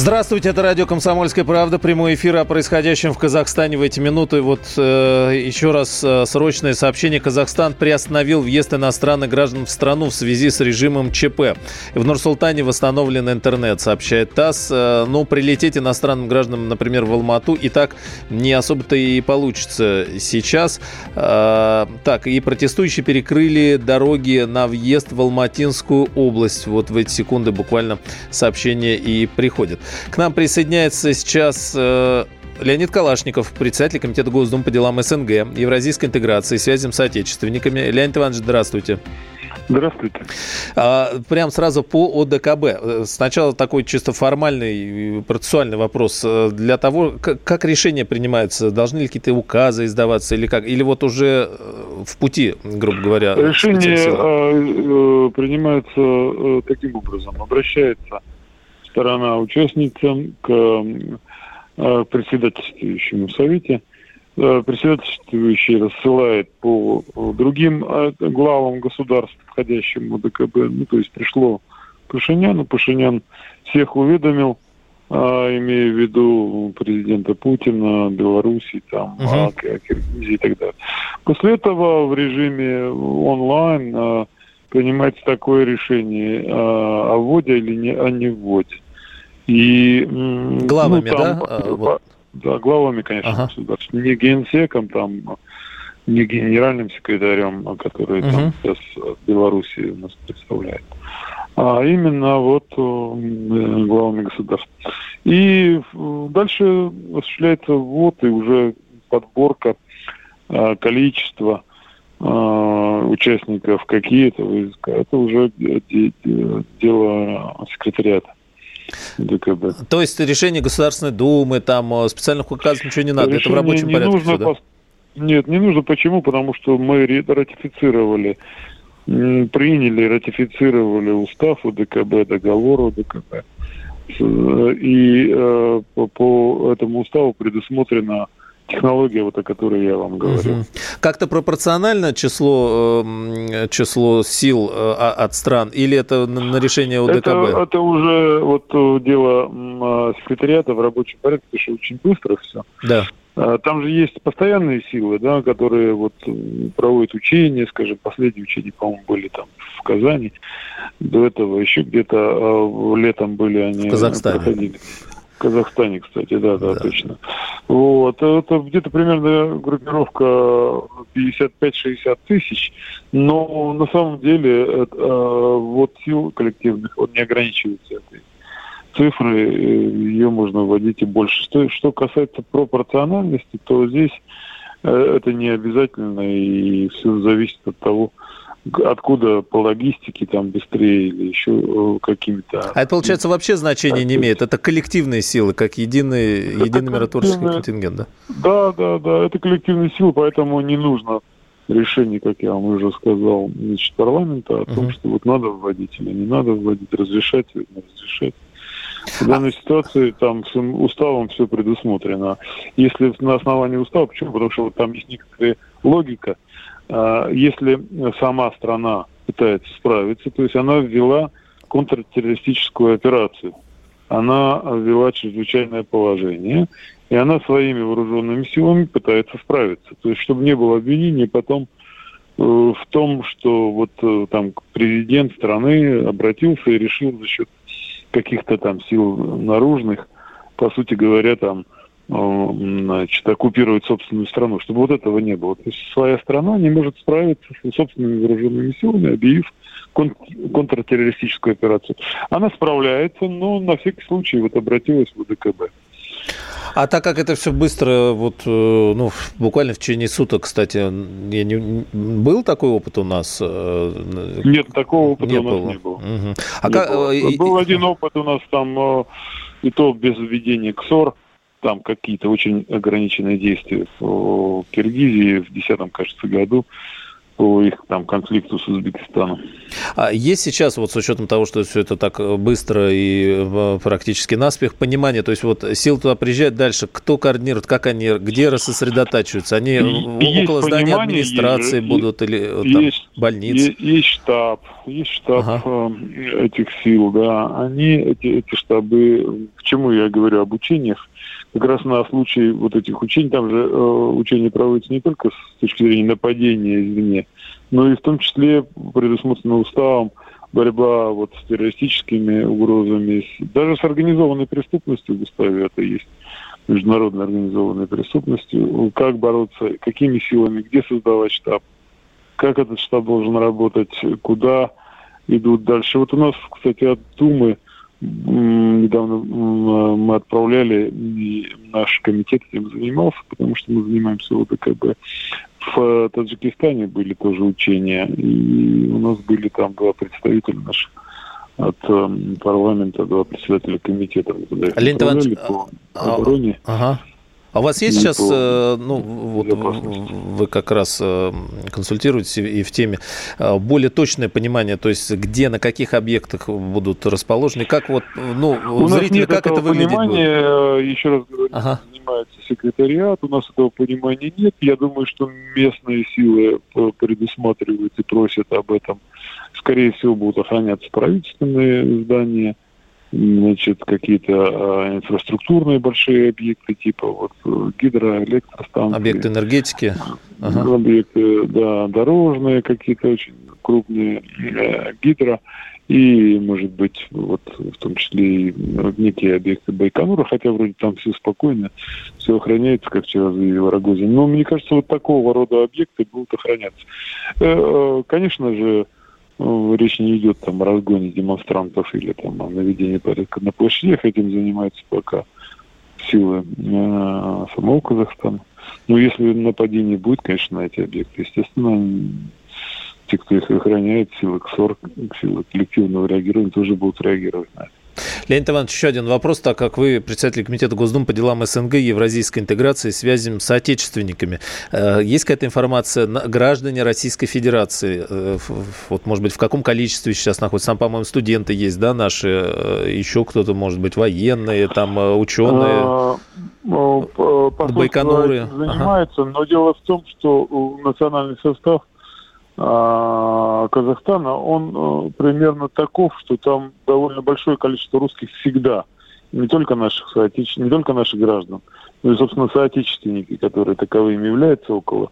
Здравствуйте, это радио «Комсомольская правда». Прямой эфир о происходящем в Казахстане в эти минуты. Вот э, еще раз э, срочное сообщение. Казахстан приостановил въезд иностранных граждан в страну в связи с режимом ЧП. В Нур-Султане восстановлен интернет, сообщает ТАСС. Э, но прилететь иностранным гражданам, например, в Алмату, и так не особо-то и получится сейчас. Э, так, и протестующие перекрыли дороги на въезд в Алматинскую область. Вот в эти секунды буквально сообщение и приходит. К нам присоединяется сейчас э, Леонид Калашников, председатель Комитета Госдумы по делам СНГ, евразийской интеграции, связям с отечественниками. Леонид Иванович, здравствуйте. Здравствуйте. А, прям сразу по ОДКБ. Сначала такой чисто формальный процессуальный вопрос. Для того, как, как решения принимаются, должны ли какие-то указы издаваться или как? Или вот уже э, в пути, грубо говоря? Решение э, принимается э, таким образом. Обращается сторона участницам к э, председательствующему совете. Э, председательствующий рассылает по другим э, главам государств, входящим в ДКБ. Ну, то есть пришло Пашиняну, Пашинян всех уведомил, имея в виду президента Путина, Беларуси, там, uh-huh. Киргизии и так далее. После этого в режиме онлайн принимается такое решение о вводе или не, о не вводе. И, главами, ну, там, да? А, вот. Да, главами, конечно, ага. государств. Не генсеком, там, не генеральным секретарем, который угу. там сейчас Беларуси у нас представляет, а именно вот э, главами государств. И дальше осуществляется ввод и уже подборка э, количества э, участников какие-то войска. Это уже дело секретариата. ДКБ. То есть решение Государственной Думы, там э, специальных указов ничего не надо, решение это в рабочем не порядке нужно, все, да? Нет, не нужно. Почему? Потому что мы ратифицировали, приняли, ратифицировали устав УДКБ, договор УДКБ. И э, по, по этому уставу предусмотрено технология, вот о которой я вам говорил. Угу. Как-то пропорционально число, э, число сил э, от стран или это на решение УДКБ? Это, это уже вот э, дело секретариата в рабочем порядке, потому что очень быстро все. Да. А, там же есть постоянные силы, да, которые вот проводят учения, скажем, последние учения, по-моему, были там в Казани. До этого еще где-то летом были они. В Казахстане. Проходили. Казахстане, кстати, да, да, да. точно. Вот, это где-то примерно группировка 55-60 тысяч, но на самом деле это, э, вот сил коллективных он не ограничивается этой цифры, э, ее можно вводить и больше. Что, что касается пропорциональности, то здесь э, это не обязательно, и все зависит от того, откуда по логистике там быстрее или еще э, какими-то... А это, получается, вообще значения не имеет? Это коллективные силы, как единый, это единый миротворческий контингент, да? Да, да, да, это коллективные силы, поэтому не нужно решение, как я вам уже сказал, значит, парламента о том, uh-huh. что вот надо вводить или не надо вводить, разрешать или не разрешать. В данной ситуации там уставом все предусмотрено. Если на основании устава, почему? Потому что вот там есть некоторая логика – а, если сама страна пытается справиться, то есть она ввела контртеррористическую операцию, она ввела чрезвычайное положение, и она своими вооруженными силами пытается справиться. То есть, чтобы не было обвинений потом э, в том, что вот э, там президент страны обратился и решил за счет каких-то там сил наружных, по сути говоря, там значит, оккупировать собственную страну, чтобы вот этого не было. То есть своя страна не может справиться с собственными вооруженными силами, объявив кон- контртеррористическую операцию. Она справляется, но на всякий случай вот обратилась в ДКБ. А так как это все быстро, вот, э, ну, буквально в течение суток, кстати, я не, был такой опыт у нас? Э, Нет, такого опыта не у нас было. не было. Угу. А не как... было. Был один опыт у нас там, и то без введения КСОР, там какие-то очень ограниченные действия в Киргизии в 2010, кажется, году. по их там конфликту с Узбекистаном. А есть сейчас, вот с учетом того, что все это так быстро и э, практически наспех, понимание, то есть вот сил туда приезжают дальше, кто координирует, как они, где рассосредотачиваются? Они есть около здания администрации есть, будут или есть, там, больниц? Есть, есть штаб, есть штаб ага. Э, этих сил, да. Они, эти, эти штабы, к чему я говорю об учениях, как раз на случай вот этих учений, там же э, учения проводятся не только с точки зрения нападения извне, но и в том числе предусмотрено уставом борьба вот с террористическими угрозами, даже с организованной преступностью в уставе это есть. Международной организованной преступностью, как бороться, какими силами, где создавать штаб, как этот штаб должен работать, куда идут дальше. Вот у нас, кстати, от Думы недавно мы отправляли, и наш комитет этим занимался, потому что мы занимаемся ОДКБ. В Таджикистане были тоже учения, и у нас были там два представителя наших от э, парламента, два председателя комитета. Леонид Иванович, по а, обороне. Ага. А у вас есть сейчас, э, ну, вот вы как раз э, консультируетесь и в теме, э, более точное понимание, то есть где, на каких объектах будут расположены, как вот, ну, у зрители, как это выглядит будет? Еще раз говорю, ага. занимается секретариат, у нас этого понимания нет. Я думаю, что местные силы предусматривают и просят об этом. Скорее всего, будут охраняться правительственные здания – значит, какие-то а, инфраструктурные большие объекты, типа вот гидроэлектростанции. Объекты энергетики. Ага. Объекты, да, дорожные какие-то очень крупные, э, гидро. И, может быть, вот в том числе и некие объекты Байконура, хотя вроде там все спокойно, все охраняется, как вчера заявил Рогозин. Но мне кажется, вот такого рода объекты будут охраняться. Э, э, конечно же, ну, речь не идет там о разгоне демонстрантов или там о наведении порядка на площадях. Этим занимаются пока силы э, самого Казахстана. Но если нападение будет, конечно, на эти объекты, естественно, те, кто их охраняет, силы КСОР, силы коллективного реагирования тоже будут реагировать на это. Леонид Иванович, еще один вопрос, так как вы председатель Комитета Госдумы по делам СНГ, евразийской интеграции связям с соотечественниками. Э, есть какая-то информация, граждане Российской Федерации, э, вот, может быть, в каком количестве сейчас находятся? Там, по-моему, студенты есть, да, наши, э, еще кто-то, может быть, военные, там, ученые, а, ну, Байконуры. Занимается, ага. но дело в том, что национальный состав Казахстана, он э, примерно таков, что там довольно большое количество русских всегда. Не только наших соотечественников, не только наших граждан, но и, собственно, соотечественники, которые таковыми являются около.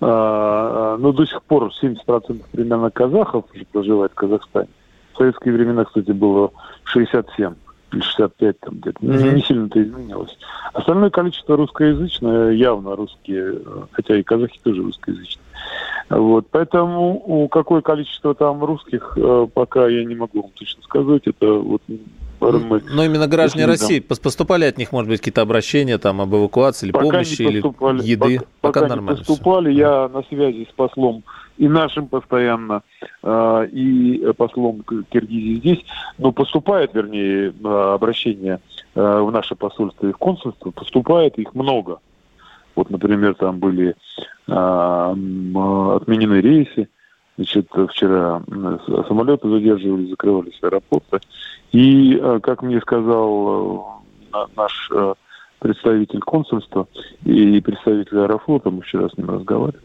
А, а, но до сих пор 70% примерно казахов проживает в Казахстане. В советские времена, кстати, было 67 или 65 там где-то. Mm-hmm. Не сильно-то изменилось. Остальное количество русскоязычное, явно русские, хотя и казахи тоже русскоязычные. Вот, поэтому какое количество там русских, э, пока я не могу вам точно сказать. Это вот мы, Но именно граждане России, там, поступали от них, может быть, какие-то обращения там об эвакуации или пока помощи, или еды? Пока, пока, пока нормально. Не поступали, все. я на связи с послом и нашим постоянно, э, и послом Киргизии здесь, но поступает, вернее, э, обращения в наше посольство и в консульство, поступает их много. Вот, например, там были а, отменены рейсы, значит, вчера самолеты задерживались, закрывались аэропорты. И, а, как мне сказал а, наш а, представитель консульства и представитель аэрофлота, мы вчера с ним разговаривали,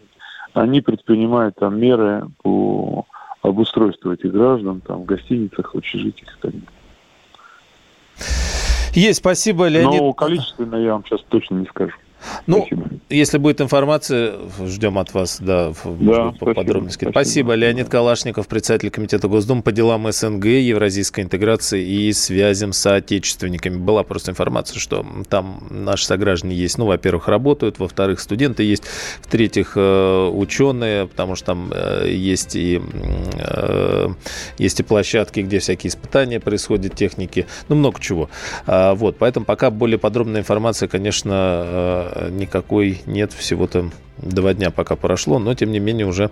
они предпринимают там меры по обустройству этих граждан там в гостиницах, общежитиях и так далее. Есть, спасибо, Леонид. Но количественно я вам сейчас точно не скажу. Ну, спасибо. если будет информация, ждем от вас, да, да по подробности. Спасибо. спасибо. Леонид Калашников, председатель Комитета Госдумы по делам СНГ, евразийской интеграции и связям с соотечественниками. Была просто информация, что там наши сограждане есть. Ну, во-первых, работают, во-вторых, студенты есть, в-третьих, э, ученые, потому что там э, есть и, э, есть и площадки, где всякие испытания происходят, техники, ну, много чего. А, вот, поэтому пока более подробная информация, конечно, никакой нет, всего-то два дня пока прошло, но тем не менее уже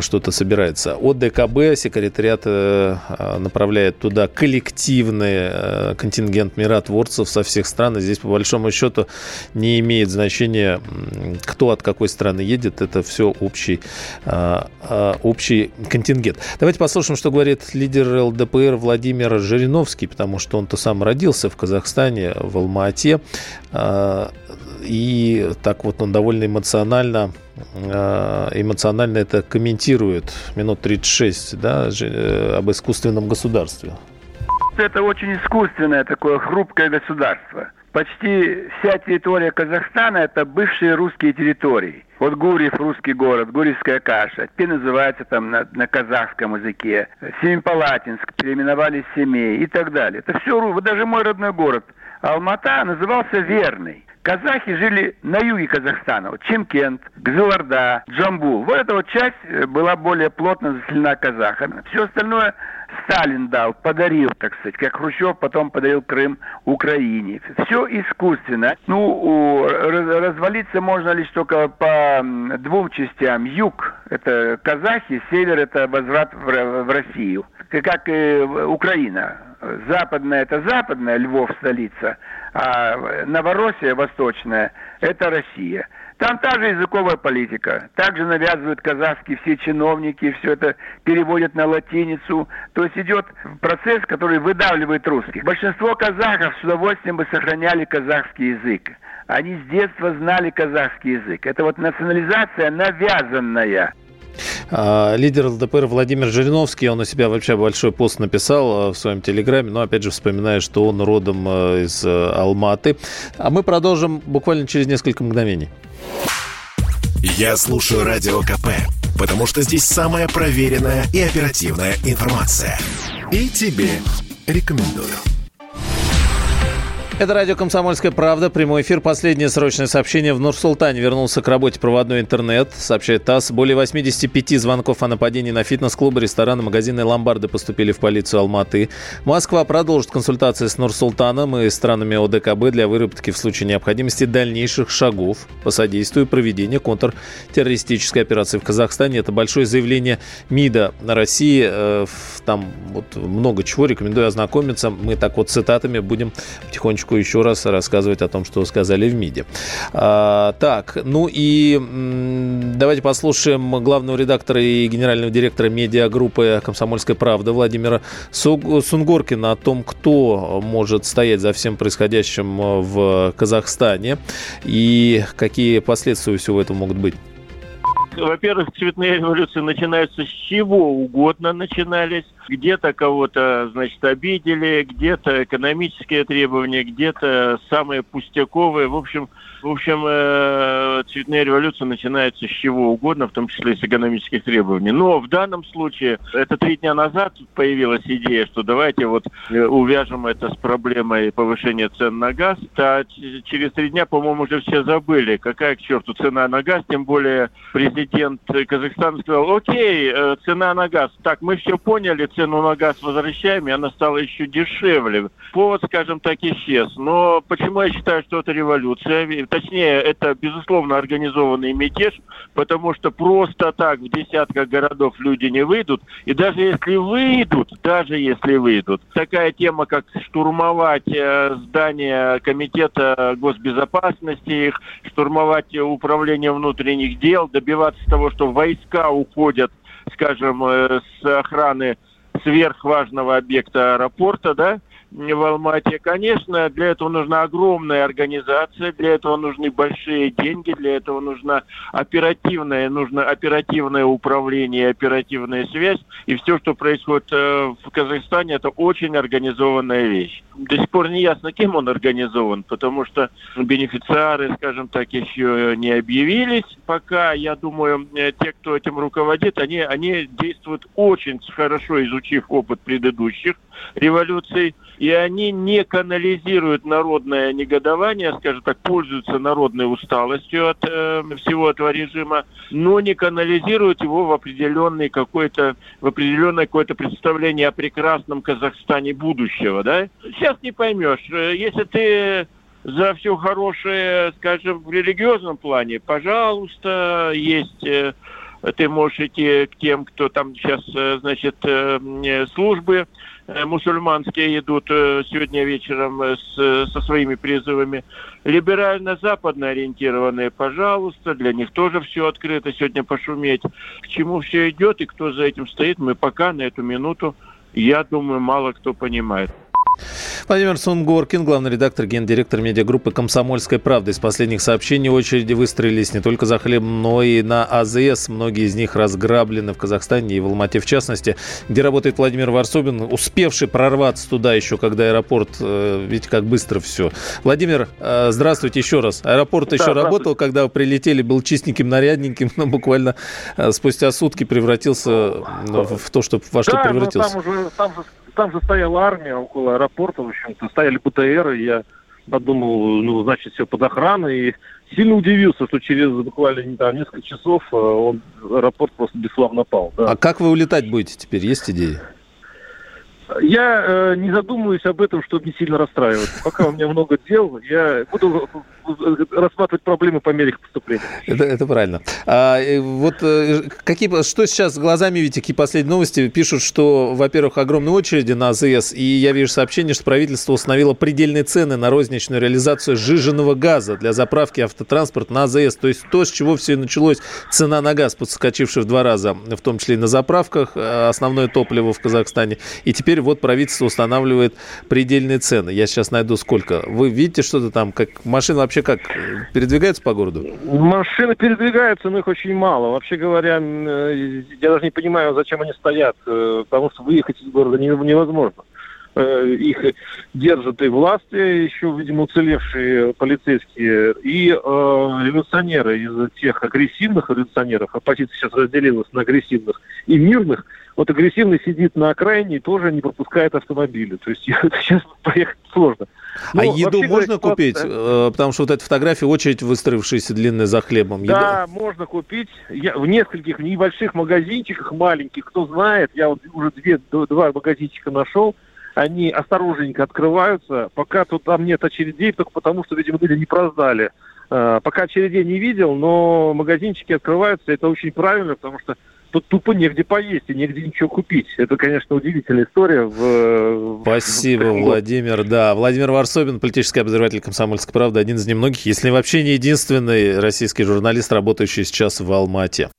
что-то собирается. От ДКБ секретариат э, направляет туда коллективный э, контингент миротворцев со всех стран. И здесь, по большому счету, не имеет значения, кто от какой страны едет. Это все общий, э, общий контингент. Давайте послушаем, что говорит лидер ЛДПР Владимир Жириновский, потому что он-то сам родился в Казахстане, в Алма-Ате. И так вот он довольно эмоционально Э, эмоционально это комментирует минут 36 да, э, об искусственном государстве. Это очень искусственное такое хрупкое государство. Почти вся территория Казахстана – это бывшие русские территории. Вот Гурьев – русский город, Гурьевская каша. Теперь называется там на, на казахском языке. Семипалатинск переименовали Семей и так далее. Это все, вот даже мой родной город Алмата назывался Верный. Казахи жили на юге Казахстана. Вот Чемкент, Гзыларда, Джамбул. Вот эта вот часть э, была более плотно заселена казахами. Все остальное Сталин дал, подарил, так сказать, как Хрущев потом подарил Крым Украине. Все искусственно. Ну, развалиться можно лишь только по двум частям. Юг – это казахи, север – это возврат в Россию. Как и Украина западная это западная, Львов столица, а Новороссия восточная это Россия. Там та же языковая политика. Также навязывают казахские все чиновники, все это переводят на латиницу. То есть идет процесс, который выдавливает русских. Большинство казахов с удовольствием бы сохраняли казахский язык. Они с детства знали казахский язык. Это вот национализация навязанная. А, лидер ЛДПР Владимир Жириновский, он у себя вообще большой пост написал а, в своем телеграме, но опять же вспоминая, что он родом а, из Алматы. А мы продолжим буквально через несколько мгновений. Я слушаю Радио КП, потому что здесь самая проверенная и оперативная информация. И тебе рекомендую. Это радио «Комсомольская правда». Прямой эфир. Последнее срочное сообщение. В Нур-Султане вернулся к работе проводной интернет, сообщает ТАСС. Более 85 звонков о нападении на фитнес-клубы, рестораны, магазины и ломбарды поступили в полицию Алматы. Москва продолжит консультации с Нур-Султаном и странами ОДКБ для выработки в случае необходимости дальнейших шагов по содействию проведения контртеррористической операции в Казахстане. Это большое заявление МИДа на России. Э, там вот много чего. Рекомендую ознакомиться. Мы так вот цитатами будем потихонечку минутку еще раз рассказывать о том, что сказали в МИДе. А, так, ну и давайте послушаем главного редактора и генерального директора медиагруппы «Комсомольская правда» Владимира Сунгоркина о том, кто может стоять за всем происходящим в Казахстане и какие последствия всего этого могут быть. Во-первых, цветные революции начинаются с чего угодно начинались. Где-то кого-то, значит, обидели, где-то экономические требования, где-то самые пустяковые. В общем, в общем, э, цветная революция начинается с чего угодно, в том числе с экономических требований. Но в данном случае, это три дня назад появилась идея, что давайте вот э, увяжем это с проблемой повышения цен на газ. А через три дня, по-моему, уже все забыли, какая к черту цена на газ, тем более президент Казахстана сказал, окей, э, цена на газ. Так, мы все поняли, цену на газ возвращаем, и она стала еще дешевле. Повод, скажем так, исчез. Но почему я считаю, что это революция? точнее, это, безусловно, организованный мятеж, потому что просто так в десятках городов люди не выйдут. И даже если выйдут, даже если выйдут, такая тема, как штурмовать э, здание комитета госбезопасности, их штурмовать управление внутренних дел, добиваться того, что войска уходят, скажем, э, с охраны сверхважного объекта аэропорта, да, в Алмате. Конечно, для этого нужна огромная организация, для этого нужны большие деньги, для этого нужна оперативное, нужно оперативное управление, оперативная связь. И все, что происходит э, в Казахстане, это очень организованная вещь. До сих пор не ясно, кем он организован, потому что бенефициары, скажем так, еще не объявились. Пока, я думаю, э, те, кто этим руководит, они, они действуют очень хорошо, изучив опыт предыдущих революций и они не канализируют народное негодование, скажем так, пользуются народной усталостью от э, всего этого режима, но не канализируют его в определенный какой-то, в определенное какое-то представление о прекрасном Казахстане будущего, да? Сейчас не поймешь. Э, если ты за все хорошее, скажем, в религиозном плане. Пожалуйста, есть э, ты можешь идти к тем, кто там сейчас, э, значит, службы мусульманские идут сегодня вечером с, со своими призывами. Либерально-западно ориентированные, пожалуйста, для них тоже все открыто сегодня пошуметь. К чему все идет и кто за этим стоит, мы пока на эту минуту, я думаю, мало кто понимает. Владимир Сунгоркин, главный редактор, гендиректор медиагруппы «Комсомольская правда». Из последних сообщений очереди выстроились не только за хлебом, но и на АЗС. Многие из них разграблены в Казахстане и в Алмате в частности, где работает Владимир Варсобин, успевший прорваться туда еще, когда аэропорт, э, видите, как быстро все. Владимир, э, здравствуйте еще раз. Аэропорт да, еще работал, когда вы прилетели, был чистеньким, нарядненьким, но буквально э, спустя сутки превратился в то, что, во что да, превратился. Там уже, там же там же стояла армия около аэропорта, в общем-то, стояли БТР, и я подумал, ну, значит, все под охраной, и сильно удивился, что через буквально там, несколько часов э, он, аэропорт просто бесславно пал. Да. А как вы улетать будете теперь? Есть идеи? Я э, не задумываюсь об этом, чтобы не сильно расстраиваться. Пока у меня много дел, я буду рассматривать проблемы по мере их поступления. Это, это правильно. А, вот э, какие, что сейчас глазами видите, какие последние новости? Пишут, что, во-первых, огромные очереди на АЗС, и я вижу сообщение, что правительство установило предельные цены на розничную реализацию сжиженного газа для заправки автотранспорта на АЗС. То есть то, с чего все и началось, цена на газ, подскочившая в два раза, в том числе и на заправках, э, основное топливо в Казахстане. И теперь вот правительство устанавливает предельные цены. Я сейчас найду сколько. Вы видите что-то там, как машина вообще как, передвигаются по городу? Машины передвигаются, но их очень мало. Вообще говоря, э, я даже не понимаю, зачем они стоят, э, потому что выехать из города невозможно. Э, их держат и власти, еще, видимо, уцелевшие полицейские, и э, революционеры из тех агрессивных революционеров, оппозиция сейчас разделилась на агрессивных и мирных, вот агрессивный сидит на окраине и тоже не пропускает автомобили. То есть сейчас поехать сложно. Но, а ну, еду можно говоря, купить? Э, потому что вот эта фотография, очередь выстроившаяся длинная за хлебом. Да, Еда... можно купить. Я, в нескольких небольших магазинчиках, маленьких, кто знает, я вот уже две, два магазинчика нашел, они осторожненько открываются, пока тут там нет очередей, только потому что, видимо, люди не проздали. Э, пока очередей не видел, но магазинчики открываются, это очень правильно, потому что тут тупо негде поесть и негде ничего купить. Это, конечно, удивительная история. В, Спасибо, в... Владимир. Да, Владимир Варсобин, политический обозреватель «Комсомольской правды», один из немногих, если вообще не единственный российский журналист, работающий сейчас в Алмате.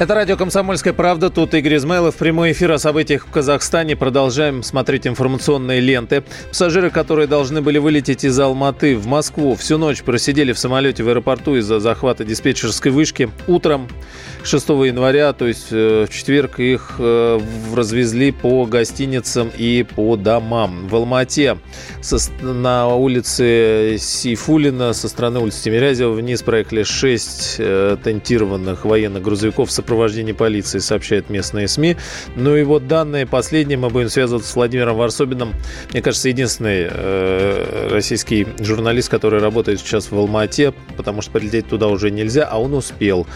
Это радио «Комсомольская правда». Тут Игорь Измайлов. Прямой эфир о событиях в Казахстане. Продолжаем смотреть информационные ленты. Пассажиры, которые должны были вылететь из Алматы в Москву, всю ночь просидели в самолете в аэропорту из-за захвата диспетчерской вышки. Утром 6 января, то есть э, в четверг, их э, развезли по гостиницам и по домам. В Алмате на улице Сейфулина со стороны улицы Тимирязева вниз проехали 6 э, тентированных военных грузовиков с сопровождении полиции, сообщают местные СМИ. Ну и вот данные последние мы будем связываться с Владимиром Варсобиным. Мне кажется, единственный российский журналист, который работает сейчас в Алмате, потому что прилететь туда уже нельзя, а он успел.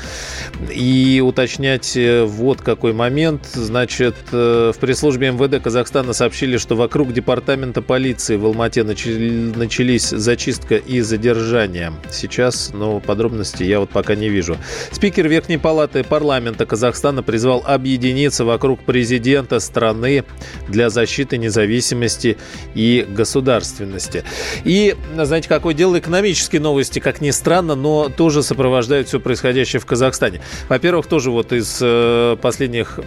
И уточнять э, вот какой момент. Значит, э, в пресс-службе МВД Казахстана сообщили, что вокруг департамента полиции в Алмате начались зачистка и задержание. Сейчас, ну, подробности я вот пока не вижу. Спикер Верхней Палаты парламента Казахстана призвал объединиться вокруг президента страны для защиты независимости и государственности. И, знаете, какое дело экономические новости, как ни странно, но тоже сопровождают все происходящее в Казахстане. Во-первых, тоже вот из э, последних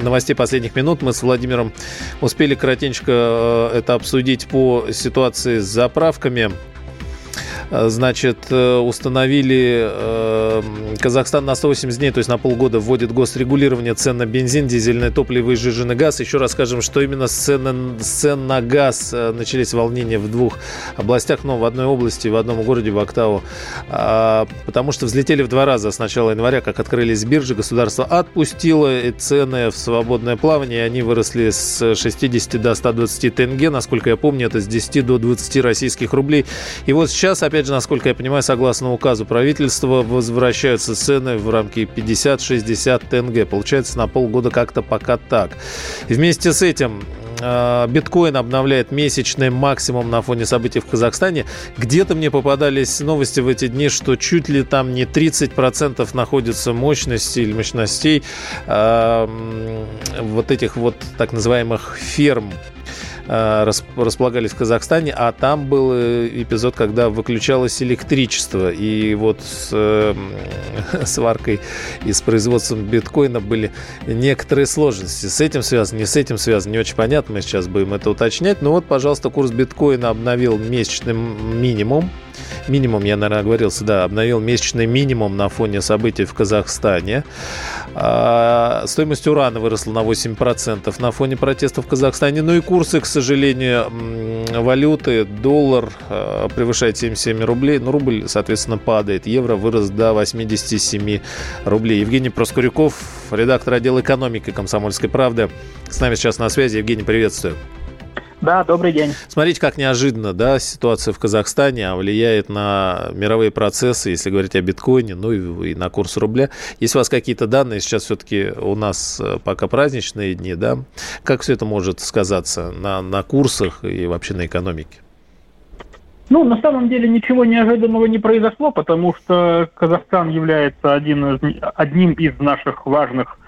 новостей последних минут мы с Владимиром успели коротенько э, это обсудить по ситуации с заправками значит, э, установили э, Казахстан на 180 дней, то есть на полгода вводит госрегулирование цен на бензин, дизельное топливо и жиженый газ. Еще раз скажем, что именно с цен, цен на газ начались волнения в двух областях, но в одной области, в одном городе, в Октаву, а, потому что взлетели в два раза с начала января, как открылись биржи, государство отпустило цены в свободное плавание, они выросли с 60 до 120 тенге, насколько я помню, это с 10 до 20 российских рублей. И вот сейчас, опять опять же, насколько я понимаю, согласно указу правительства, возвращаются цены в рамки 50-60 тенге. Получается, на полгода как-то пока так. И вместе с этим э, биткоин обновляет месячный максимум на фоне событий в Казахстане. Где-то мне попадались новости в эти дни, что чуть ли там не 30% находится мощности или мощностей э, вот этих вот так называемых ферм располагались в Казахстане, а там был э, эпизод, когда выключалось электричество, и вот с э, сваркой и с производством биткоина были некоторые сложности. С этим связано, не с этим связано, не очень понятно, мы сейчас будем это уточнять. Но вот, пожалуйста, курс биткоина обновил месячный минимум минимум, я, наверное, оговорился, да, обновил месячный минимум на фоне событий в Казахстане. А, стоимость урана выросла на 8% на фоне протестов в Казахстане. Ну и курсы, к сожалению, валюты, доллар а, превышает 77 рублей, ну рубль, соответственно, падает. Евро вырос до 87 рублей. Евгений Проскуряков, редактор отдела экономики «Комсомольской правды». С нами сейчас на связи. Евгений, приветствую. Да, добрый день. Смотрите, как неожиданно, да, ситуация в Казахстане а влияет на мировые процессы, если говорить о биткоине, ну и, и на курс рубля. Есть у вас какие-то данные, сейчас все-таки у нас э, пока праздничные дни, да, как все это может сказаться на, на курсах и вообще на экономике? Ну, на самом деле ничего неожиданного не произошло, потому что Казахстан является один из, одним из наших важных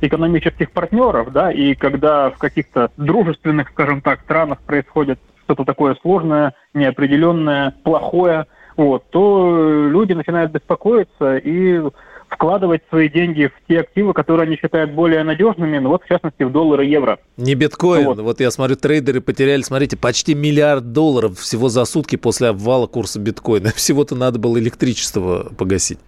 экономических партнеров, да, и когда в каких-то дружественных, скажем так, странах происходит что-то такое сложное, неопределенное, плохое, вот, то люди начинают беспокоиться и вкладывать свои деньги в те активы, которые они считают более надежными, ну вот в частности в доллары и евро. Не биткоин, вот. вот я смотрю, трейдеры потеряли, смотрите, почти миллиард долларов всего за сутки после обвала курса биткоина. Всего-то надо было электричество погасить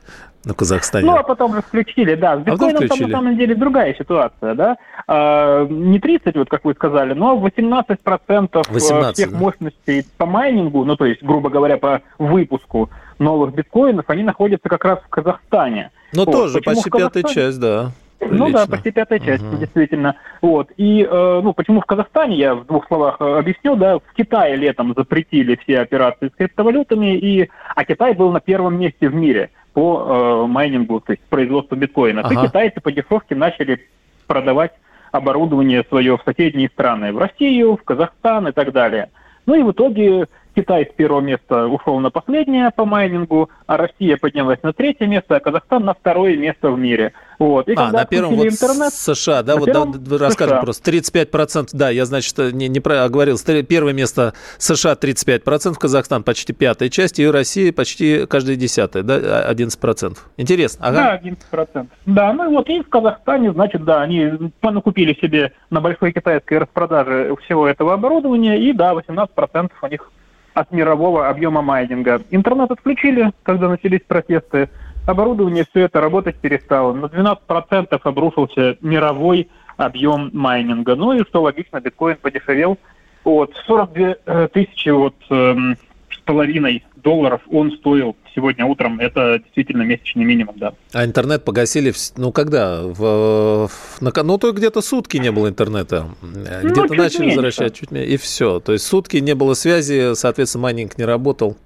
на Казахстане. Ну, а потом же включили, да. С а биткоином а там на самом деле другая ситуация, да. А, не 30, вот как вы сказали, но 18 процентов 18, всех да. мощностей по майнингу, ну, то есть, грубо говоря, по выпуску новых биткоинов, они находятся как раз в Казахстане. Ну, вот. тоже Почему почти пятая часть, да. Прилично. Ну да, почти пятая часть, угу. действительно. Вот. И э, ну, почему в Казахстане, я в двух словах э, объясню, да, в Китае летом запретили все операции с криптовалютами, и, а Китай был на первом месте в мире по э, майнингу, то есть производству биткоина. Ага. И китайцы по дешевке начали продавать оборудование свое в соседние страны, в Россию, в Казахстан и так далее. Ну и в итоге Китай с первого места ушел на последнее по майнингу, а Россия поднялась на третье место, а Казахстан на второе место в мире. Вот. И а, на первом вот интернет, США, да, вот да, расскажем США. просто. 35%, да, я, значит, не, не оговорил. Первое место США 35%, Казахстан почти пятая часть, и Россия почти каждая десятая, да, 11%. Интересно. Ага. Да, 11%. Да, ну вот и в Казахстане, значит, да, они накупили себе на большой китайской распродаже всего этого оборудования, и да, 18% у них от мирового объема майнинга. Интернет отключили, когда начались протесты. Оборудование все это работать перестало. На 12% обрушился мировой объем майнинга. Ну и что логично, биткоин подешевел. Вот, 42 э, тысячи вот, эм, с половиной долларов он стоил сегодня утром. Это действительно месячный минимум, да. А интернет погасили, ну когда? В, в, ну то где-то сутки не было интернета. Ну, где-то начали меньше. возвращать чуть меньше, и все. То есть сутки не было связи, соответственно, майнинг не работал.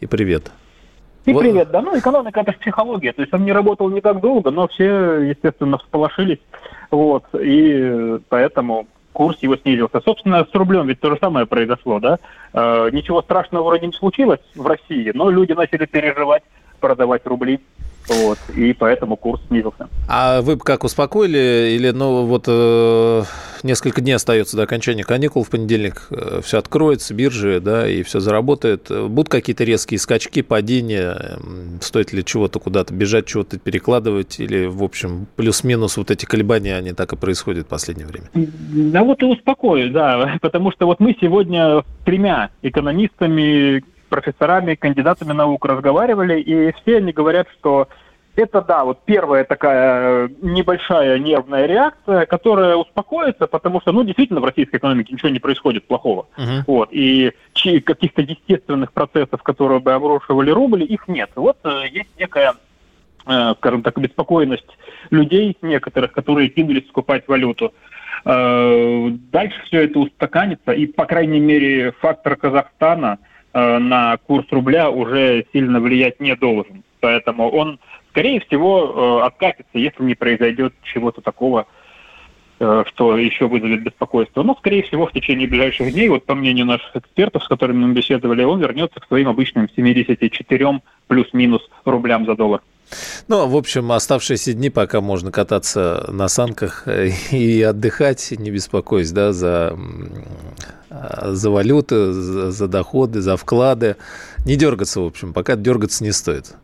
И привет. И вот. привет, да. Ну, экономика это же психология. То есть он не работал не так долго, но все, естественно, всполошились. Вот. И поэтому курс его снизился. Собственно, с рублем ведь то же самое произошло, да? Э, ничего страшного вроде не случилось в России, но люди начали переживать, продавать рубли. Вот, и поэтому курс снизился. А вы как успокоили или, ну, вот э, несколько дней остается до окончания каникул, в понедельник э, все откроется, биржи, да, и все заработает. Будут какие-то резкие скачки, падения? Стоит ли чего-то куда-то бежать, чего-то перекладывать? Или, в общем, плюс-минус вот эти колебания, они так и происходят в последнее время? Да вот и успокою, да, потому что вот мы сегодня тремя экономистами, профессорами, кандидатами наук разговаривали, и все они говорят, что это, да, вот первая такая э, небольшая нервная реакция, которая успокоится, потому что, ну, действительно, в российской экономике ничего не происходит плохого. Uh-huh. Вот, и каких-то естественных процессов, которые бы обрушивали рубль, их нет. Вот э, есть некая, э, скажем так, беспокойность людей некоторых, которые кинулись скупать валюту. Дальше все это устаканится, и, по крайней мере, фактор Казахстана на курс рубля уже сильно влиять не должен. Поэтому он скорее всего, э, откатится, если не произойдет чего-то такого э, что еще вызовет беспокойство. Но, скорее всего, в течение ближайших дней, вот по мнению наших экспертов, с которыми мы беседовали, он вернется к своим обычным 74 плюс-минус рублям за доллар. Ну, в общем, оставшиеся дни, пока можно кататься на санках и отдыхать, не беспокоясь, да, за, за валюты, за, за доходы, за вклады. Не дергаться, в общем, пока дергаться не стоит.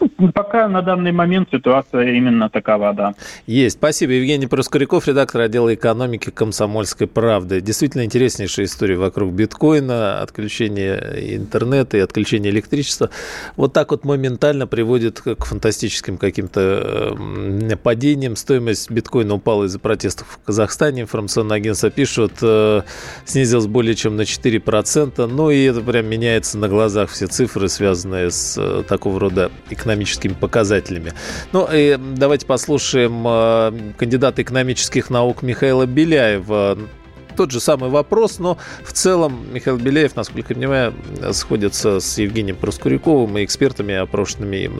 Ну, пока на данный момент ситуация именно такова, да. Есть. Спасибо. Евгений Проскуряков, редактор отдела экономики «Комсомольской правды». Действительно интереснейшая история вокруг биткоина, отключения интернета и отключения электричества. Вот так вот моментально приводит к фантастическим каким-то падениям. Стоимость биткоина упала из-за протестов в Казахстане. Информационное агентство пишут, э, снизилась более чем на 4%. Ну и это прям меняется на глазах все цифры, связанные с э, такого рода экономикой экономическими показателями. Ну и давайте послушаем э, кандидата экономических наук Михаила Беляева тот же самый вопрос, но в целом Михаил Беляев, насколько я понимаю, сходится с Евгением Проскуряковым и экспертами опрошенными.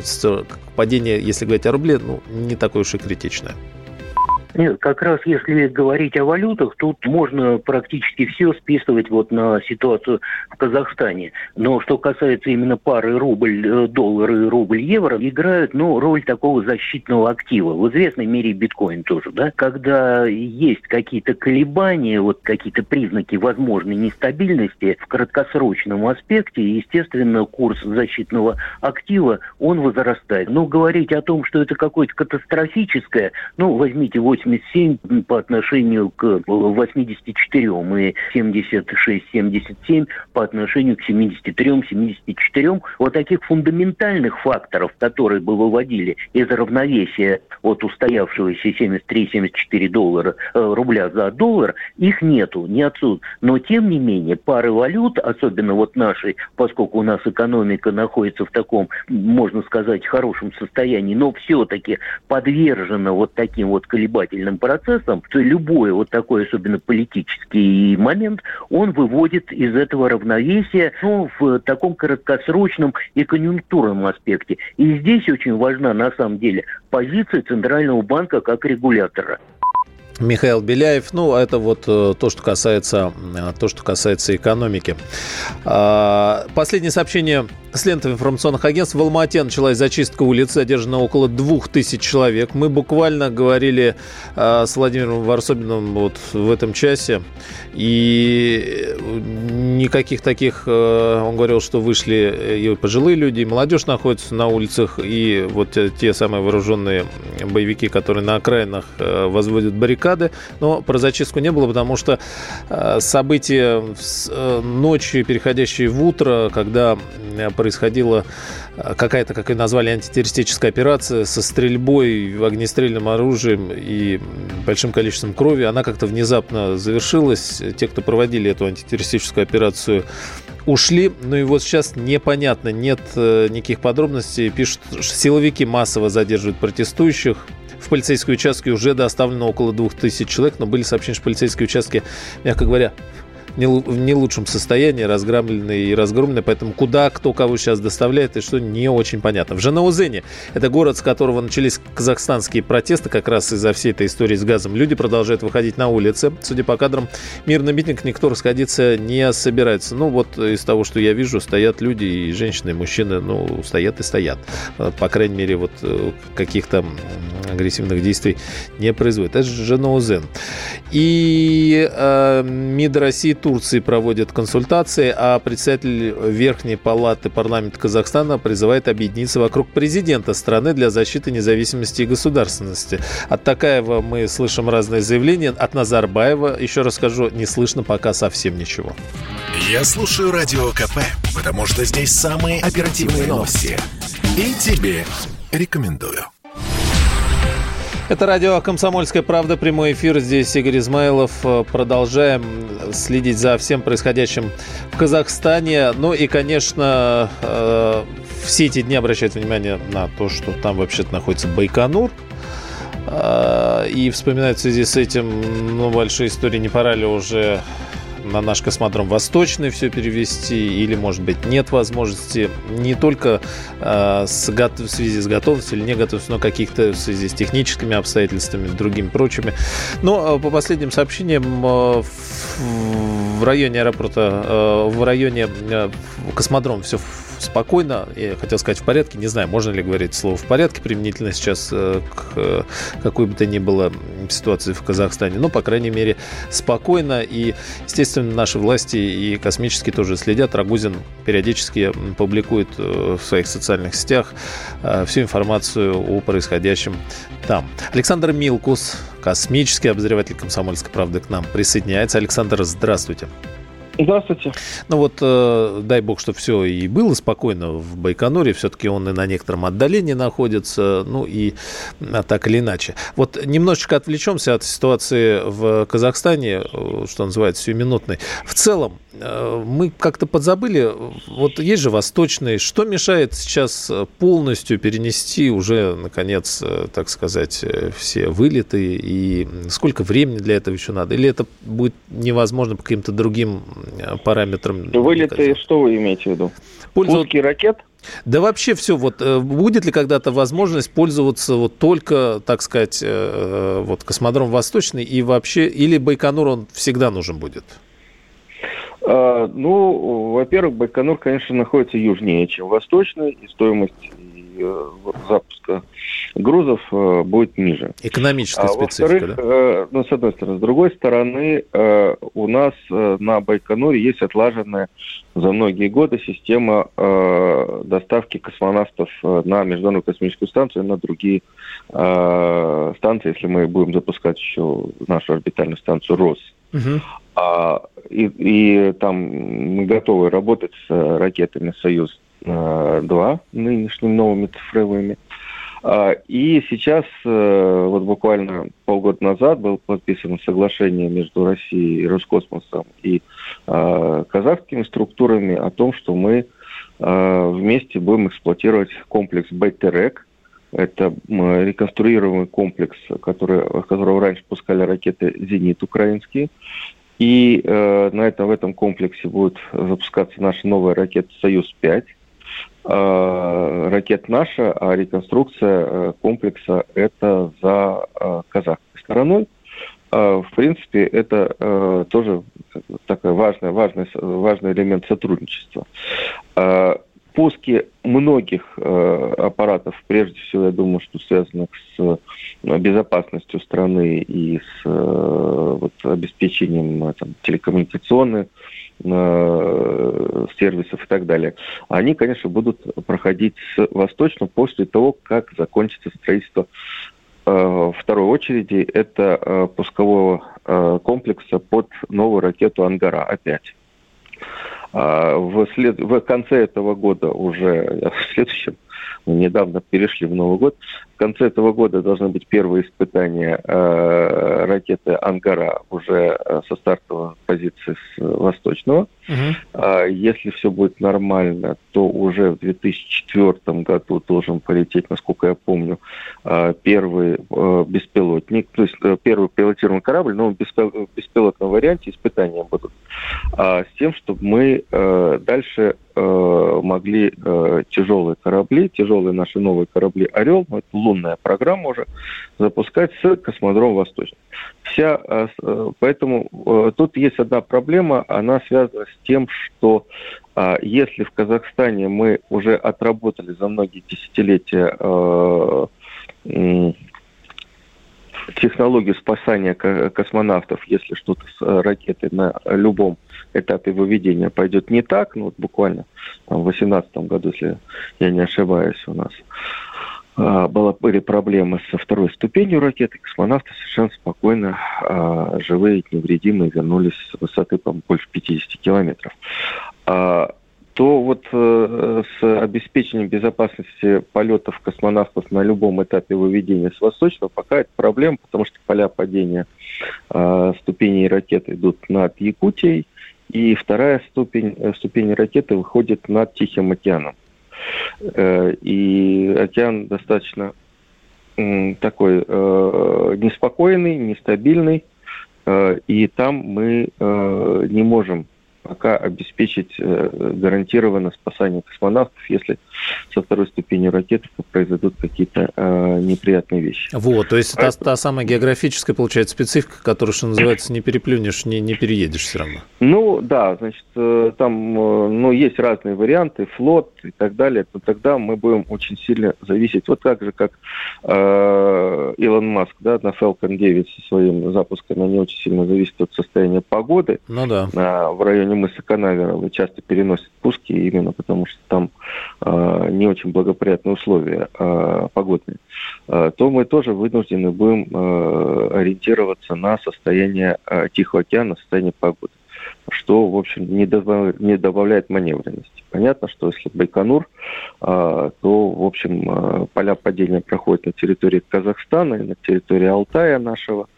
Падение, если говорить о рубле, ну, не такое уж и критичное. Нет, как раз если говорить о валютах, тут можно практически все списывать вот на ситуацию в Казахстане. Но что касается именно пары рубль-доллар э, и рубль-евро, играют ну, роль такого защитного актива. В известной мере биткоин тоже, да. Когда есть какие-то колебания, вот какие-то признаки возможной нестабильности в краткосрочном аспекте, естественно, курс защитного актива, он возрастает. Но говорить о том, что это какое-то катастрофическое, ну, возьмите 8 87 по отношению к 84 и 76-77 по отношению к 73-74. Вот таких фундаментальных факторов, которые бы выводили из равновесия от устоявшегося 73-74 доллара э, рубля за доллар, их нету, не отсюда. Но тем не менее пары валют, особенно вот нашей, поскольку у нас экономика находится в таком, можно сказать, хорошем состоянии, но все-таки подвержена вот таким вот колебательным воспитательным процессом, то любой вот такой, особенно политический момент, он выводит из этого равновесия ну, в таком краткосрочном и конъюнктурном аспекте. И здесь очень важна, на самом деле, позиция Центрального банка как регулятора. Михаил Беляев. Ну, это вот э, то, что касается, э, то, что касается экономики. А, последнее сообщение с ленты информационных агентств. В Алмате началась зачистка улиц. Задержано около двух тысяч человек. Мы буквально говорили а, с Владимиром Варсобиным вот в этом часе. И никаких таких... Он говорил, что вышли и пожилые люди, и молодежь находится на улицах. И вот те самые вооруженные боевики, которые на окраинах возводят баррикады баррикады, но про зачистку не было, потому что э, события э, ночью, переходящие в утро, когда э, происходила какая-то, как ее назвали, антитеррористическая операция со стрельбой, огнестрельным оружием и большим количеством крови, она как-то внезапно завершилась. Те, кто проводили эту антитеррористическую операцию, ушли. Ну и вот сейчас непонятно, нет никаких подробностей. Пишут, что силовики массово задерживают протестующих. В полицейские участки уже доставлено около 2000 человек, но были сообщения, что полицейские участки, мягко говоря, в не лучшем состоянии, разгромленные и разгромленные, поэтому куда кто кого сейчас доставляет и что не очень понятно. В Жанаузене, это город, с которого начались казахстанские протесты, как раз из-за всей этой истории с газом, люди продолжают выходить на улицы. Судя по кадрам, мирный митинг никто расходиться не собирается. Ну вот из того, что я вижу, стоят люди и женщины, и мужчины, ну, стоят и стоят. По крайней мере, вот э, каких-то агрессивных действий не производит. Это же Жанаузен. И э, МИД России Турции проводят консультации, а председатель Верхней палаты парламента Казахстана призывает объединиться вокруг президента страны для защиты независимости и государственности. От Такаева мы слышим разные заявления. От Назарбаева, еще раз скажу, не слышно пока совсем ничего. Я слушаю Радио КП, потому что здесь самые оперативные новости. И тебе рекомендую. Это радио «Комсомольская правда», прямой эфир. Здесь Игорь Измайлов. Продолжаем следить за всем происходящим в Казахстане. Ну и, конечно, э, все эти дни обращают внимание на то, что там вообще-то находится Байконур. Э, и вспоминают в связи с этим ну, большие истории, не пора ли уже на наш космодром Восточный все перевести, или, может быть, нет возможности не только э, с, в связи с готовностью или не готовностью, но каких-то в связи с техническими обстоятельствами, другими прочими. Но по последним сообщениям в районе аэропорта, в районе космодром все спокойно, я хотел сказать в порядке, не знаю, можно ли говорить слово в порядке применительно сейчас э, к э, какой бы то ни было ситуации в Казахстане, но, по крайней мере, спокойно. И, естественно, наши власти и космические тоже следят. Рагузин периодически публикует э, в своих социальных сетях всю информацию о происходящем там. Александр Милкус, космический обозреватель «Комсомольской правды» к нам присоединяется. Александр, здравствуйте. Здравствуйте. Ну вот, э, дай бог, что все и было спокойно в Байконуре. Все-таки он и на некотором отдалении находится. Ну и а, так или иначе. Вот немножечко отвлечемся от ситуации в Казахстане, э, что называется, сиюминутной. В целом, Э, мы как-то подзабыли, вот есть же восточный, что мешает сейчас полностью перенести уже, наконец, э, так сказать, э, все вылеты, и сколько времени для этого еще надо? Или это будет невозможно по каким-то другим параметрам? Вылеты, что вы имеете в виду? Пользу... Пуски ракет? Да вообще все, вот будет ли когда-то возможность пользоваться вот только, так сказать, вот космодром Восточный и вообще, или Байконур он всегда нужен будет? А, ну, во-первых, Байконур, конечно, находится южнее, чем восточный, и стоимость э, запуска грузов э, будет ниже. Экономическая а, специфика, да? Э, ну, с одной стороны. С другой стороны, у нас на Байконуре есть отлаженная за многие годы система доставки космонавтов на Международную космическую станцию и на другие станции, если мы будем запускать еще нашу орбитальную станцию РОС. Угу. А, и, и там мы готовы работать с ракетами «Союз-2», нынешними новыми цифровыми. А, и сейчас, э, вот буквально полгода назад, было подписано соглашение между Россией и Роскосмосом и а, казахскими структурами о том, что мы вместе будем эксплуатировать комплекс «Байтерек», это реконструируемый комплекс, который, с которого раньше пускали ракеты «Зенит» украинские. И э, на этом, в этом комплексе будет запускаться наша новая ракета «Союз-5». Э, ракет наша, а реконструкция э, комплекса – это за э, казахской стороной. В принципе, это тоже такой важный, важный, важный элемент сотрудничества. Пуски многих аппаратов, прежде всего, я думаю, что связанных с безопасностью страны и с вот, обеспечением там, телекоммуникационных э, сервисов и так далее, они, конечно, будут проходить с Восточным после того, как закончится строительство э, второй очереди это э, пускового э, комплекса под новую ракету «Ангара» опять. А в, след... в конце этого года уже, в следующем, недавно перешли в Новый год, в конце этого года должны быть первые испытания э, ракеты «Ангара» уже э, со стартовой позиции с восточного. Угу. Если все будет нормально, то уже в 2004 году должен полететь, насколько я помню, э, первый э, беспилотник, то есть э, первый пилотируемый корабль, но в беспилотном варианте испытания будут. С тем, чтобы мы э, дальше э, могли тяжелые корабли, тяжелые наши новые корабли «Орел», это лунная программа уже, запускать с космодрома «Восточный». Вся, поэтому тут есть одна проблема, она связана с тем, что если в Казахстане мы уже отработали за многие десятилетия технологию спасания космонавтов, если что-то с ракетой на любом этапе выведения пойдет не так, ну вот буквально там, в 2018 году, если я не ошибаюсь, у нас а, была, были проблемы со второй ступенью ракеты, космонавты совершенно спокойно, а, живые, невредимые, вернулись с высоты, по больше 50 километров. А, то вот э, с обеспечением безопасности полетов космонавтов на любом этапе выведения с восточного пока это проблема, потому что поля падения э, ступеней ракеты идут над Якутией, и вторая ступень, э, ступень ракеты выходит над Тихим океаном. Э, и океан достаточно такой э, неспокойный, нестабильный. и там мы не можем пока обеспечить э, гарантированно спасание космонавтов, если со второй ступени ракеты произойдут какие-то э, неприятные вещи. Вот, то есть Поэтому... та, та самая географическая, получается, специфика, которая, что называется, не переплюнешь, не, не переедешь все равно. Ну, да, значит, э, там, э, ну, есть разные варианты, флот и так далее, но тогда мы будем очень сильно зависеть, вот так же, как э, Илон Маск, да, на Falcon 9 со своим запуском, они очень сильно зависят от состояния погоды ну, да. э, в районе мыса Канаверала часто переносят пуски именно потому, что там э, не очень благоприятные условия э, погодные, э, то мы тоже вынуждены будем э, ориентироваться на состояние э, Тихого океана, состояние погоды что, в общем, не, добав, не добавляет маневренности. Понятно, что если Байконур, э, то, в общем, э, поля падения проходят на территории Казахстана и на территории Алтая нашего.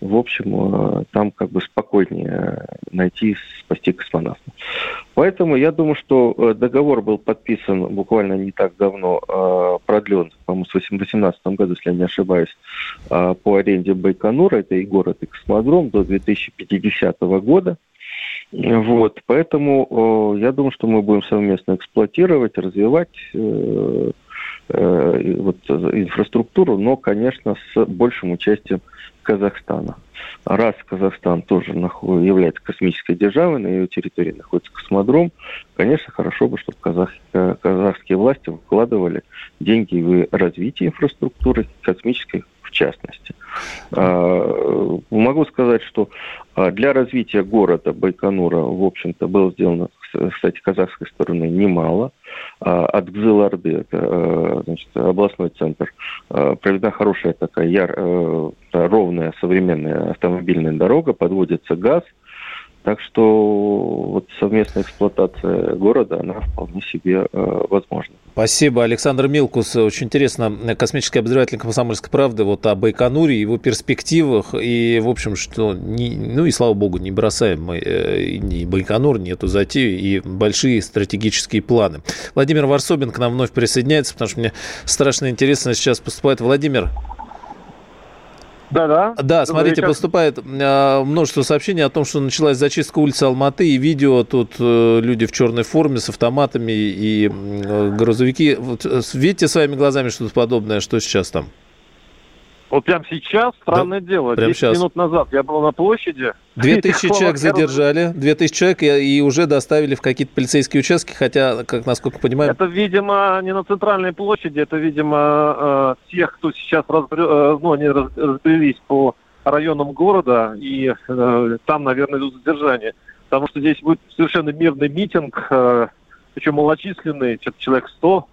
В общем, э, там как бы спокойнее найти, спасти космонавта. Поэтому я думаю, что э, договор был подписан буквально не так давно, продлен, по-моему, в 2018 году, если я не ошибаюсь, по аренде Байконура, это и город, и космодром, до 2050 года. Вот, поэтому э, я думаю, что мы будем совместно эксплуатировать, развивать э, э, вот, инфраструктуру, но, конечно, с большим участием Казахстана. Раз Казахстан тоже является космической державой, на ее территории находится космодром, конечно, хорошо бы, чтобы казах, казахские власти вкладывали деньги в развитие инфраструктуры космической частности. А, могу сказать, что а, для развития города Байконура, в общем-то, было сделано, кстати, казахской стороны немало. А, от Гзыларды, это значит, областной центр, проведена хорошая такая яр, э, ровная современная автомобильная дорога, подводится газ – так что вот совместная эксплуатация города, она вполне себе э, возможна. Спасибо, Александр Милкус. Очень интересно, космический обозреватель «Комсомольской правды» вот о Байконуре, его перспективах. И, в общем, что, не, ну и слава богу, не бросаем мы э, ни Байконур, ни эту затею, и большие стратегические планы. Владимир Варсобин к нам вновь присоединяется, потому что мне страшно интересно сейчас поступает. Владимир, да-да. Да, смотрите, вечер. поступает э, множество сообщений о том, что началась зачистка улицы Алматы, и видео тут э, люди в черной форме с автоматами и э, грузовики. Вот, видите своими глазами что-то подобное, что сейчас там? Вот прямо сейчас, странное да, дело, прямо 10 сейчас. минут назад я был на площади. Две тысячи человек задержали, две тысячи человек и, и уже доставили в какие-то полицейские участки, хотя, как насколько понимаю... Это, видимо, не на центральной площади, это, видимо, э, тех, кто сейчас разбр... Э, ну, они разбрелись по районам города, и э, там, наверное, идут задержания. Потому что здесь будет совершенно мирный митинг, причем малочисленный, человек 100,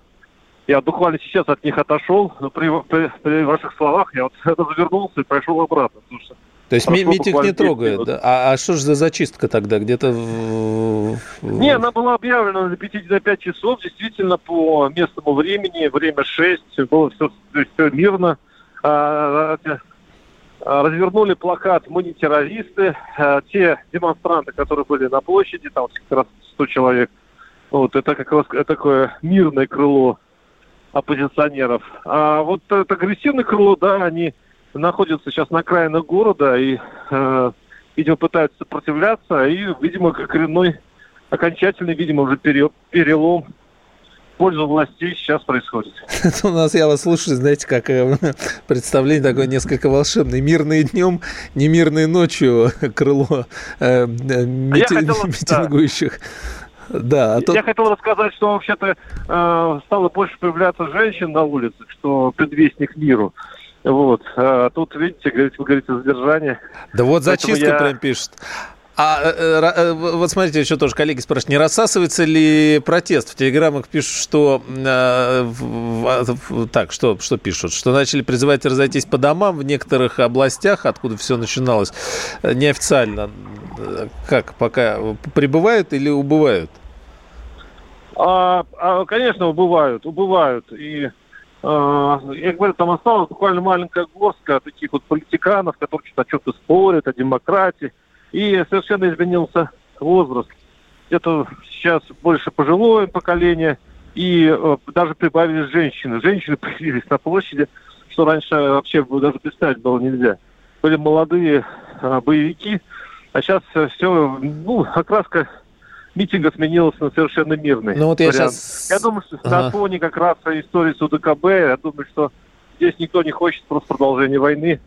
я буквально сейчас от них отошел, но при, при, при ваших словах я вот развернулся и прошел обратно. Слушай, то есть митинг не трогает, да? А, а что же за зачистка тогда? Где-то в... Не, она была объявлена на 5, на 5 часов, действительно, по местному времени, время 6, было все, все мирно. А, а, развернули плакат «Мы не террористы». А, те демонстранты, которые были на площади, там как раз 100 человек, вот, это как раз такое мирное крыло оппозиционеров. А вот это агрессивное крыло, да, они находятся сейчас на окраинах города и, э, видимо, пытаются сопротивляться, и, видимо, коренной, окончательный, видимо, уже перелом пользу властей сейчас происходит. У нас, я вас слушаю, знаете, как э, представление такое несколько волшебное. Мирные днем, не мирные ночью крыло э, э мити... а хотел, митингующих. Да. Да, а то... Я хотел рассказать, что вообще-то э, стало больше появляться женщин на улицах, что предвестник миру. Вот. А тут, видите, говорите, вы говорите, задержание. Да вот зачистка я... прям пишет. А э, э, э вот смотрите, еще тоже коллеги спрашивают, не рассасывается ли протест? В телеграммах пишут, что в, в, так, что, что пишут? Что начали призывать разойтись по домам в некоторых областях, откуда все начиналось, неофициально. Как, пока прибывают или убывают? А, а, конечно, убывают, убывают. И а, я говорю, там осталась буквально маленькая горстка таких вот политиканов, которые что-то, что-то спорят о демократии. И совершенно изменился возраст. Это сейчас больше пожилое поколение, и э, даже прибавились женщины. Женщины появились на площади, что раньше вообще даже представить было нельзя. Были молодые э, боевики, а сейчас все, ну, окраска митинга сменилась на совершенно мирный ну, вот я вариант. Сейчас... Я думаю, что ага. на фоне как раз истории с УДКБ, я думаю, что здесь никто не хочет просто продолжения войны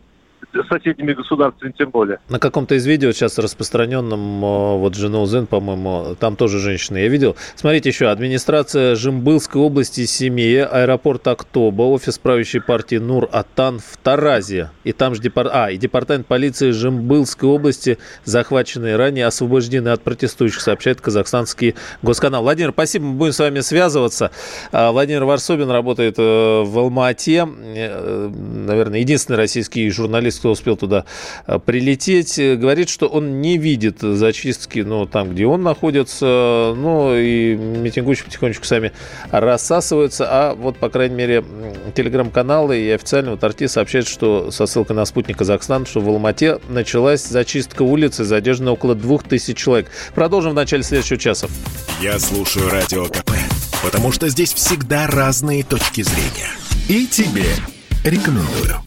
соседними государствами тем более. На каком-то из видео сейчас распространенном, вот Жену Зен, по-моему, там тоже женщина, я видел. Смотрите еще, администрация Жимбылской области Семея, аэропорт Актоба, офис правящей партии Нур-Атан в Таразе. И там же депар... а, и департамент полиции Жимбылской области, захваченные ранее, освобождены от протестующих, сообщает казахстанский госканал. Владимир, спасибо, мы будем с вами связываться. А, Владимир Варсобин работает э, в Алма-Ате, э, наверное, единственный российский журналист, кто успел туда э, прилететь, э, говорит, что он не видит зачистки, ну, там, где он находится, ну, и митингующие потихонечку сами рассасываются, а вот, по крайней мере, телеграм-каналы и официально вот Арти сообщают, что со ссылкой на спутник Казахстан, что в Алмате началась зачистка улицы, задержано около двух тысяч человек. Продолжим в начале следующего часа. Я слушаю Радио КП, потому что здесь всегда разные точки зрения. И тебе рекомендую.